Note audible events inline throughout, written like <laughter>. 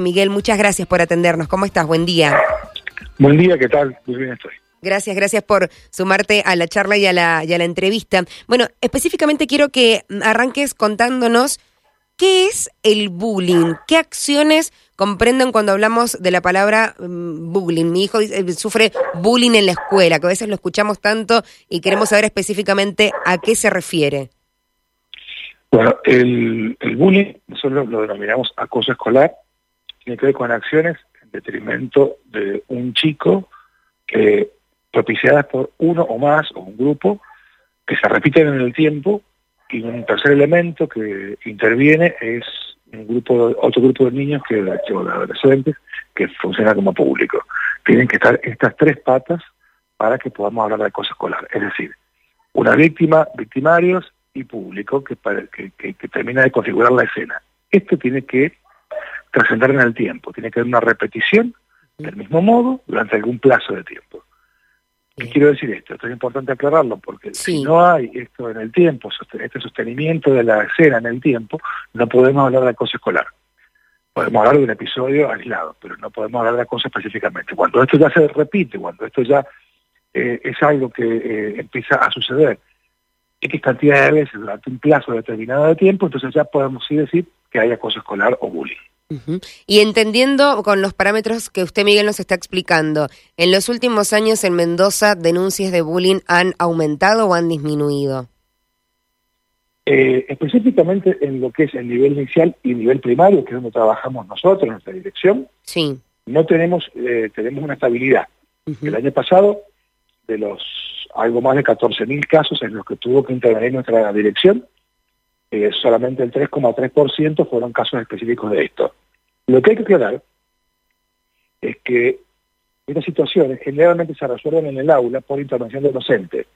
Miguel, muchas gracias por atendernos. ¿Cómo estás? Buen día. Buen día, ¿qué tal? Muy bien estoy. Gracias, gracias por sumarte a la charla y a la, y a la entrevista. Bueno, específicamente quiero que arranques contándonos qué es el bullying, qué acciones comprenden cuando hablamos de la palabra mm, bullying. Mi hijo dice- sufre bullying en la escuela, que a veces lo escuchamos tanto y queremos saber específicamente a qué se refiere. Bueno, el, el bullying, nosotros lo denominamos acoso escolar, tiene que ver con acciones en detrimento de un chico propiciadas por uno o más o un grupo que se repiten en el tiempo y un tercer elemento que interviene es un grupo otro grupo de niños que o adolescentes que funciona como público. Tienen que estar estas tres patas para que podamos hablar de acoso escolar, es decir, una víctima, victimarios y público que, que- que termina de configurar la escena. Esto tiene que trascender en el tiempo, tiene que haber una repetición del mismo modo durante algún plazo de tiempo. ¿Qué Bien. quiero decir esto? Esto es importante aclararlo porque Sí. si no hay esto en el tiempo, este sostenimiento de la escena en el tiempo, no podemos hablar de acoso escolar. Podemos hablar de un episodio aislado, pero no podemos hablar de acoso específicamente. Cuando esto ya se repite, cuando esto ya eh, es algo que eh, empieza a suceder X cantidad de veces durante un plazo determinado de tiempo, entonces ya podemos sí decir que hay acoso escolar o bullying. Y entendiendo con los parámetros que usted, Miguel, nos está explicando, ¿en los últimos años en Mendoza denuncias de bullying han aumentado o han disminuido? Eh, específicamente en lo que es el nivel inicial y nivel primario, que es donde trabajamos nosotros, nuestra dirección, Sí. no tenemos, eh, tenemos una estabilidad. El año pasado, de los algo más de 14.000 casos en los que tuvo que intervenir nuestra dirección, eh, solamente el 3,3% fueron casos específicos de esto. Lo que hay que aclarar es que estas situaciones generalmente se resuelven en el aula por intervención del docente.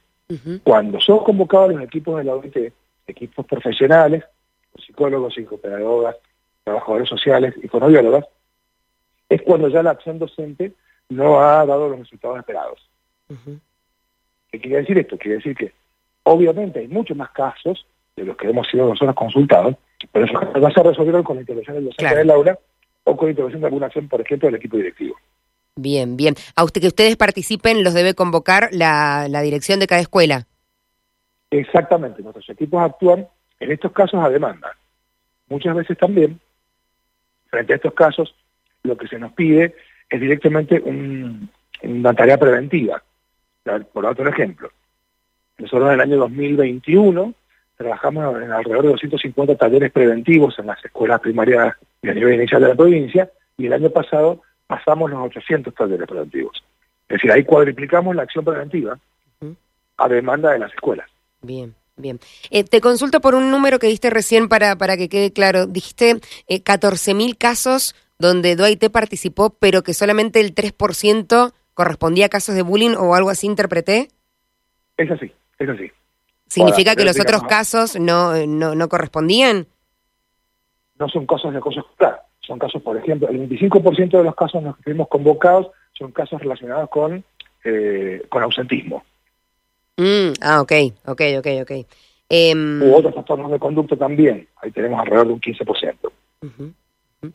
Cuando son convocados los equipos de la OIT, equipos profesionales, psicólogos, psicopedagogas, trabajadores sociales y fonobiólogas, es cuando ya la acción docente no ha dado los resultados esperados. Ujú. ¿Qué quiere decir esto? Quiere decir que obviamente hay muchos más casos de los que hemos sido nosotros consultados, pero casos ya se resolvieron con la intervención del docente Claro. del aula o con la intervención de alguna acción, por ejemplo, del equipo directivo. Bien, bien. A usted que ustedes participen los debe convocar la, la dirección de cada escuela. Exactamente, nuestros equipos actúan en estos casos a demanda. Muchas veces también, frente a estos casos, lo que se nos pide es directamente un- una tarea preventiva. Por otro ejemplo, nosotros en el año 2021 trabajamos en alrededor de 250 talleres preventivos en las escuelas primarias y a nivel inicial de la provincia, y el año pasado pasamos los 800 talleres preventivos. Es decir, ahí cuadriplicamos la acción preventiva a demanda de las escuelas. Bien, bien. Eh, te consulto por un número que diste recién para, para que quede claro. Dijiste eh, 14.000 casos donde DOIT participó, pero que solamente el 3% correspondía a casos de bullying o algo así, interpreté. Es así, es así. ¿Significa Ahora, que los otros casos no, eh, no, no correspondían? No son casos de acoso escolar, son casos, por ejemplo, el 25% de los casos en los que fuimos convocados son casos relacionados con, eh, con ausentismo Mm, ah, ok, ok, ok, ok. Em, u otros trastornos de conducta también. Ahí tenemos alrededor de un 15%. Ujú, ujú.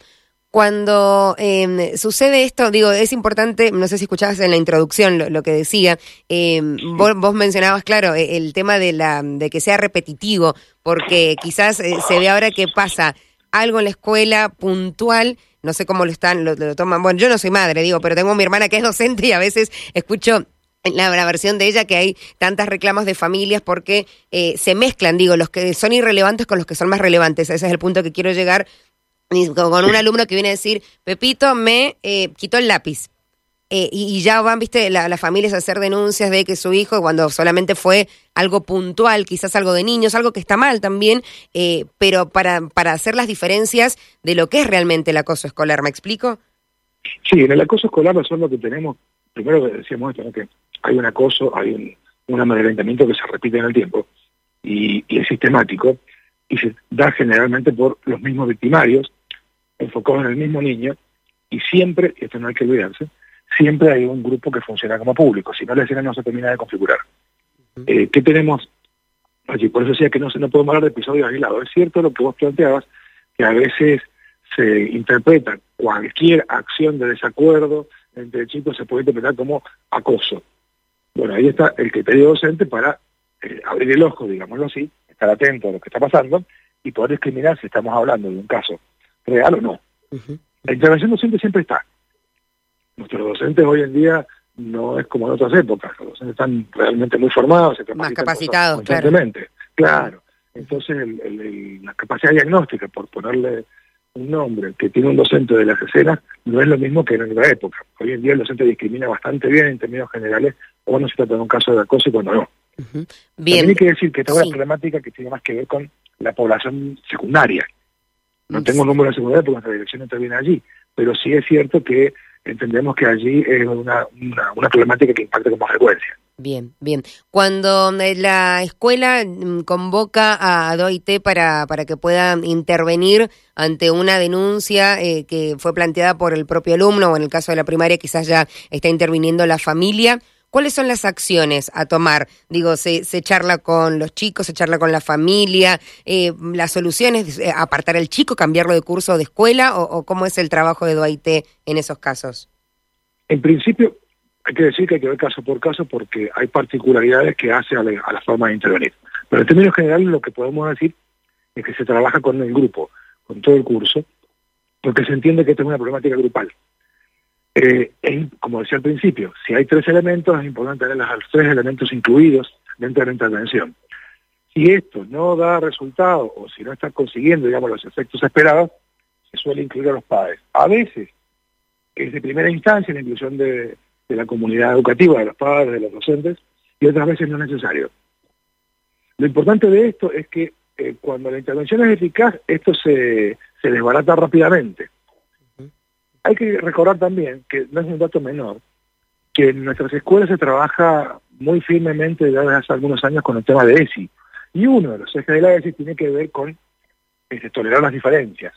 Cuando eh, sucede esto, digo, es importante, no sé si escuchabas en la introducción lo, lo que decía, eh, vos, vos mencionabas, claro, eh, el tema de, la, de que sea repetitivo, porque quizás eh, se ve ahora que pasa algo en la escuela puntual, no sé cómo lo están, lo, lo toman, bueno, yo no soy madre, digo, pero tengo mi hermana que es docente y a veces escucho la versión de ella que hay tantas reclamos de familias porque eh, se mezclan, digo, los que son irrelevantes con los que son más relevantes. Ese es el punto que quiero llegar y con un alumno que viene a decir, Pepito me eh, quitó el lápiz. Eh, y, y ya van, viste, la- las familias a hacer denuncias de que su hijo, cuando solamente fue algo puntual, quizás algo de niños, algo que está mal también, eh, pero para, para hacer las diferencias de lo que es realmente el acoso escolar, ¿me explico? Sí, en el acoso escolar nosotros lo que tenemos, primero que decíamos esto, ¿no? que hay un acoso, hay un, un amedrentamiento que se repite en el tiempo y, y es sistemático y se da generalmente por los mismos victimarios, enfocados en el mismo niño y siempre, y esto no hay que olvidarse, siempre hay un grupo que funciona como público, si no la escena no se termina de configurar. Eh, ¿Qué tenemos allí? Por eso decía que no, se, no podemos hablar de episodios aislados. Es cierto lo que vos planteabas, que a veces se interpreta cualquier acción de desacuerdo entre chicos se puede interpretar como acoso. Bueno, ahí está el criterio docente para eh, abrir el ojo, digámoslo así, estar atento a lo que está pasando y poder discriminar si estamos hablando de un caso real o no. La intervención docente siempre está. Nuestros docentes hoy en día no es como en otras épocas, los docentes están realmente muy formados, se más capacitados, constantemente. Claro. Entonces, la capacidad diagnóstica, por ponerle un nombre, que tiene un docente de las escenas, no es lo mismo que en otra época. Hoy en día el docente discrimina bastante bien en términos generales cuando se trata de un caso de acoso y cuando no. Bien. hay que decir que esta es una problemática que tiene más que ver con la población secundaria. No tengo un número de secundaria porque nuestra dirección interviene allí, pero sí es cierto que entendemos que allí es una, una problemática que impacta con más frecuencia. Bien, bien. Cuando eh, la escuela mm, convoca a DOIT para, para que pueda intervenir ante una denuncia eh, que fue planteada por el propio alumno, o en el caso de la primaria quizás ya está interviniendo la familia, ¿cuáles son las acciones a tomar? Digo, se, charla con los chicos, se charla con la familia, eh, las soluciones, apartar al chico, cambiarlo de curso de escuela, o, o cómo es el trabajo de DOIT en esos casos? En principio, hay que decir que hay que ver caso por caso porque hay particularidades que hace a la, forma de intervenir. Pero en términos generales lo que podemos decir es que se trabaja con el grupo, con todo el curso, porque se entiende que esta es una problemática grupal. Eh, como decía al principio, si hay tres elementos, es importante tener los tres elementos incluidos dentro de la intervención. Si esto no da resultado o si no está consiguiendo, digamos, los efectos esperados, se suele incluir a los padres. A veces, es de primera instancia la inclusión de, la comunidad educativa, de los padres, de los docentes, y otras veces no es necesario. Lo importante de esto es que eh, cuando la intervención es eficaz, esto se desbarata rápidamente. Hay que recordar también, que no es un dato menor, que en nuestras escuelas se trabaja muy firmemente desde hace algunos años con el tema de ESI. Y uno de los ejes de la ESI tiene que ver con este, tolerar las diferencias.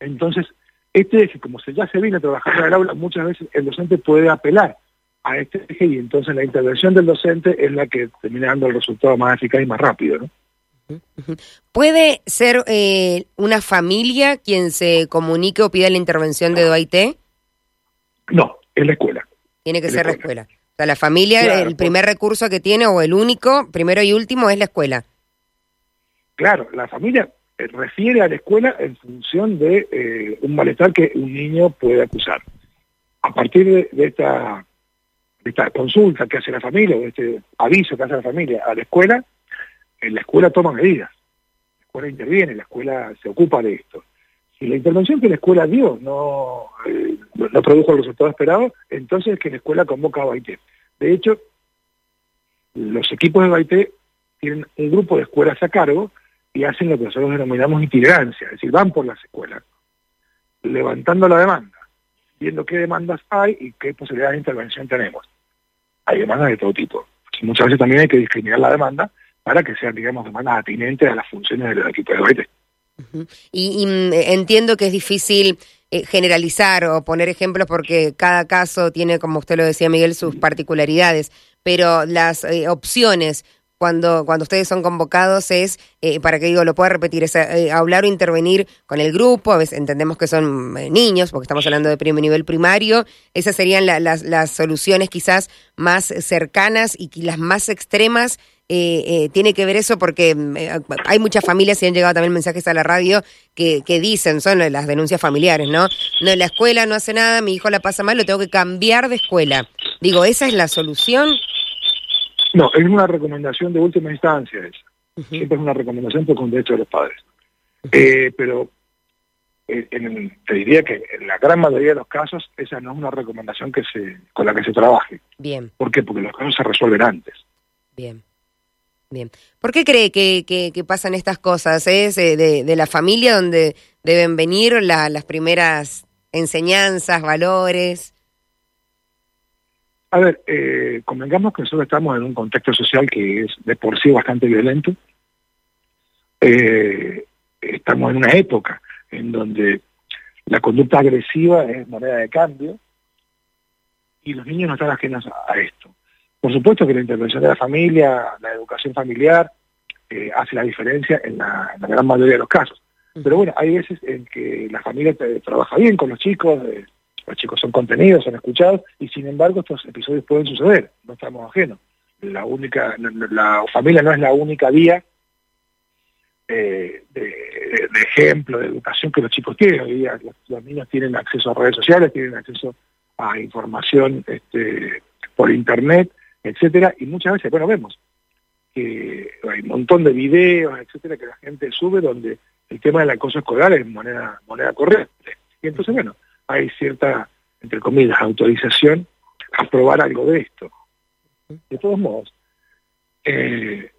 Entonces, este eje, como se ya se viene trabajando en el aula, muchas veces el docente puede apelar a este eje y entonces la intervención del docente es la que termina dando el resultado más eficaz y más rápido, ¿no? ¿Puede ser eh, una familia quien se comunique o pida la intervención de DOIT? No, es la escuela. Tiene que ser la escuela. O sea, la familia, el primer recurso que tiene o el único, primero y último, es la escuela. Claro, la familia eh, refiere a la escuela en función de eh, un malestar que un niño puede acusar. A partir de, esta, esta consulta que hace la familia, o de este aviso que hace la familia a la escuela, la escuela toma medidas. La escuela interviene, la escuela se ocupa de esto. Si la intervención que la escuela dio no, eh, produjo el resultado esperado, entonces es que la escuela convoca a Baité. De hecho, los equipos de Baité tienen un grupo de escuelas a cargo y hacen lo que nosotros denominamos itinerancia, es decir, van por las escuelas, levantando la demanda, viendo qué demandas hay y qué posibilidades de intervención tenemos. Hay demandas de todo tipo. Muchas veces también hay que discriminar la demanda para que sean, digamos, demandas atinentes a las funciones de los equipos de baile. y, mm, entiendo que es difícil eh, generalizar o poner ejemplos porque cada caso tiene, como usted lo decía Miguel, sus particularidades, pero las eh, opciones cuando, cuando ustedes son convocados es, eh, para que digo, lo pueda repetir, es eh, hablar o intervenir con el grupo, a veces entendemos que son eh, niños, porque estamos hablando de primer nivel primario, esas serían las, las soluciones quizás más cercanas y las más extremas. tiene que ver eso porque hay muchas familias y han llegado también mensajes a la radio que, que dicen, son las denuncias familiares, ¿no? No, la escuela no hace nada, mi hijo la pasa mal, lo tengo que cambiar de escuela. Digo, ¿esa es la solución? No, es una recomendación de última instancia esa. Siempre es una recomendación por un derecho de los padres. Eh, pero eh, te diría que en la gran mayoría de los casos esa no es una recomendación que se con la que se trabaje. Bien. ¿Por qué? Porque los casos se resuelven antes. Bien. Bien. ¿Por qué cree que, que, pasan estas cosas? ¿Es eh, de, la familia donde deben venir las primeras enseñanzas, valores? A ver, eh, convengamos que nosotros estamos en un contexto social que es de por sí bastante violento. Eh, estamos en una época en donde la conducta agresiva es moneda de cambio y los niños no están ajenos a, esto. Por supuesto que la intervención de la familia, la educación familiar, eh, hace la diferencia en la, gran mayoría de los casos. Pero bueno, hay veces en que la familia trabaja bien con los chicos, los chicos son contenidos, son escuchados, y sin embargo estos episodios pueden suceder, no estamos ajenos. La única, la familia no es la única vía eh, de, ejemplo, de educación que los chicos tienen. Hoy día los, niños tienen acceso a redes sociales, tienen acceso a información este, por internet, etcétera, y muchas veces, bueno, vemos que hay un montón de videos, etcétera, que la gente sube donde el tema del acoso escolar es moneda, moneda corriente. Y entonces, bueno, hay cierta, entre comillas, autorización a probar algo de esto. De todos modos, eh,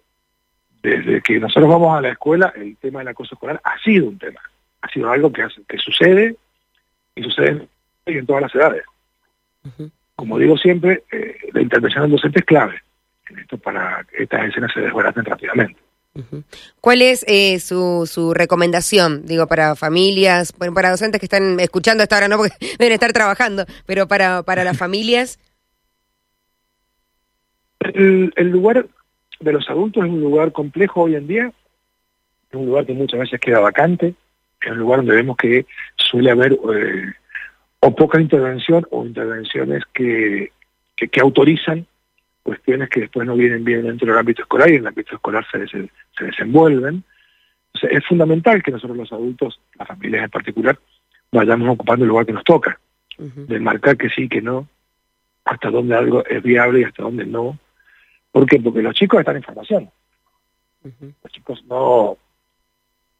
desde que nosotros vamos a la escuela, el tema del acoso escolar ha sido un tema, ha sido algo que, que sucede y sucede en todas las edades. Como digo siempre, eh, la intervención del docente es clave en esto para que estas escenas se desbaraten rápidamente. ¿Cuál es eh, su, su recomendación, digo, para familias, para docentes que están escuchando hasta ahora, no porque <laughs> deben estar trabajando, pero para, para las familias? El, lugar de los adultos es un lugar complejo hoy en día, es un lugar que muchas veces queda vacante, es un lugar donde vemos que suele haber eh, o poca intervención o intervenciones que, que autorizan cuestiones que después no vienen bien dentro del ámbito escolar y en el ámbito escolar se, se desenvuelven. es fundamental que nosotros los adultos, las familias en particular, vayamos ocupando el lugar que nos toca, de marcar que sí, que no, hasta dónde algo es viable y hasta dónde no. ¿Por qué? Porque los chicos están en formación. Los chicos no,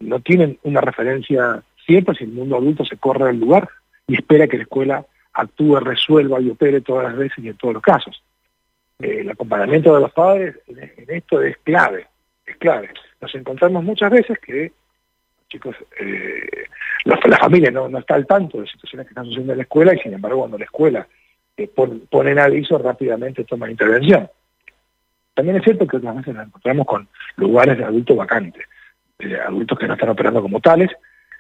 no tienen una referencia siempre si el mundo adulto se corre del lugar y espera que la escuela actúe, resuelva y opere todas las veces y en todos los casos. Eh, el acompañamiento de los padres en, esto es clave, es clave. Nos encontramos muchas veces que chicos, eh, la, familia no, no, está al tanto de situaciones que están sucediendo en la escuela y sin embargo cuando la escuela eh, pone, en aviso rápidamente toma intervención. También es cierto que otras veces nos encontramos con lugares de adultos vacantes, adultos que no están operando como tales,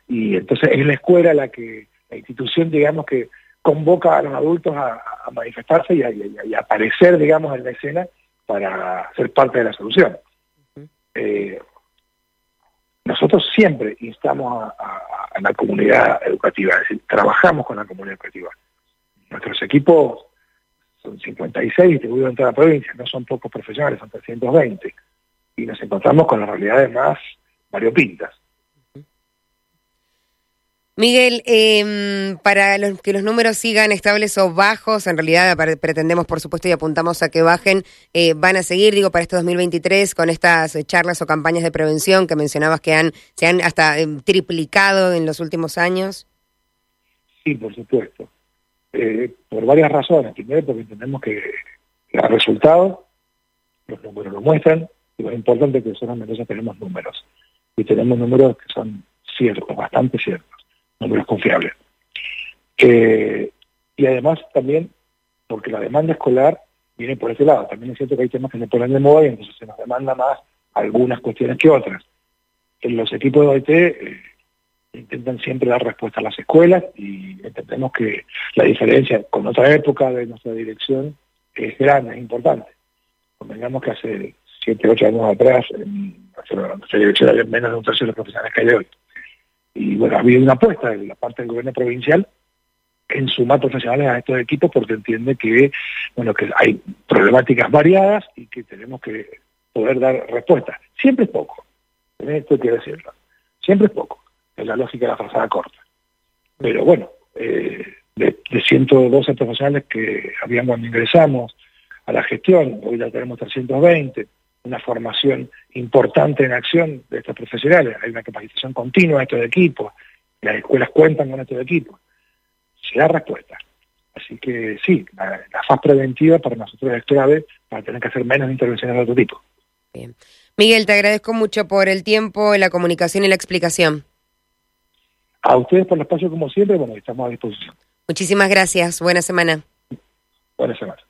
y entonces es la escuela la que, la institución digamos que convoca a los adultos a, manifestarse y a, aparecer, digamos, en la escena para ser parte de la solución. Eh, nosotros siempre instamos a, la comunidad educativa, es decir, trabajamos con la comunidad educativa. Nuestros equipos son 56 distribuidos en toda la provincia, no son pocos profesionales, son 320. Y nos encontramos con las realidades más variopintas. Miguel, eh, para que los números sigan estables o bajos, en realidad pretendemos, por supuesto, y apuntamos a que bajen, eh, van a seguir, digo, para este 2023 con estas eh, charlas o campañas de prevención que mencionabas que han, se han hasta em, triplicado en los últimos años. Sí, por supuesto. Eh, por varias razones. Primero, porque entendemos que los resultados, los números lo muestran, y lo importante es que nosotros tenemos números. Y tenemos números que son ciertos, bastante ciertos números confiables. Eh, y además también porque la demanda escolar viene por ese lado. También es cierto que hay temas que se ponen de moda y entonces se nos demanda más algunas cuestiones que otras. En los equipos de OIT eh, intentan siempre dar respuesta a las escuelas y entendemos que la diferencia con otra época de nuestra dirección es grande, es importante. Convengamos que hace 7, 8 años atrás en menos de un tercio de los profesionales que hay hoy. Y bueno, ha habido una apuesta de la parte del gobierno provincial en sumar profesionales a estos equipos porque entiende que bueno que hay problemáticas variadas y que tenemos que poder dar respuestas. Siempre es poco, esto quiero decirlo, siempre es poco, es la lógica de la frazada corta. Pero bueno, eh, de, de 112 profesionales que habían cuando ingresamos a la gestión, hoy ya tenemos 320, una formación importante en acción de estos profesionales, hay una capacitación continua de estos equipos, las escuelas cuentan con estos equipos, se da respuesta. Así que sí, la, fase preventiva para nosotros es clave para tener que hacer menos intervenciones de otro tipo. Bien. Miguel, te agradezco mucho por el tiempo, la comunicación y la explicación. A ustedes por el espacio como siempre, bueno, estamos a disposición. Muchísimas gracias, buena semana. Buena semana.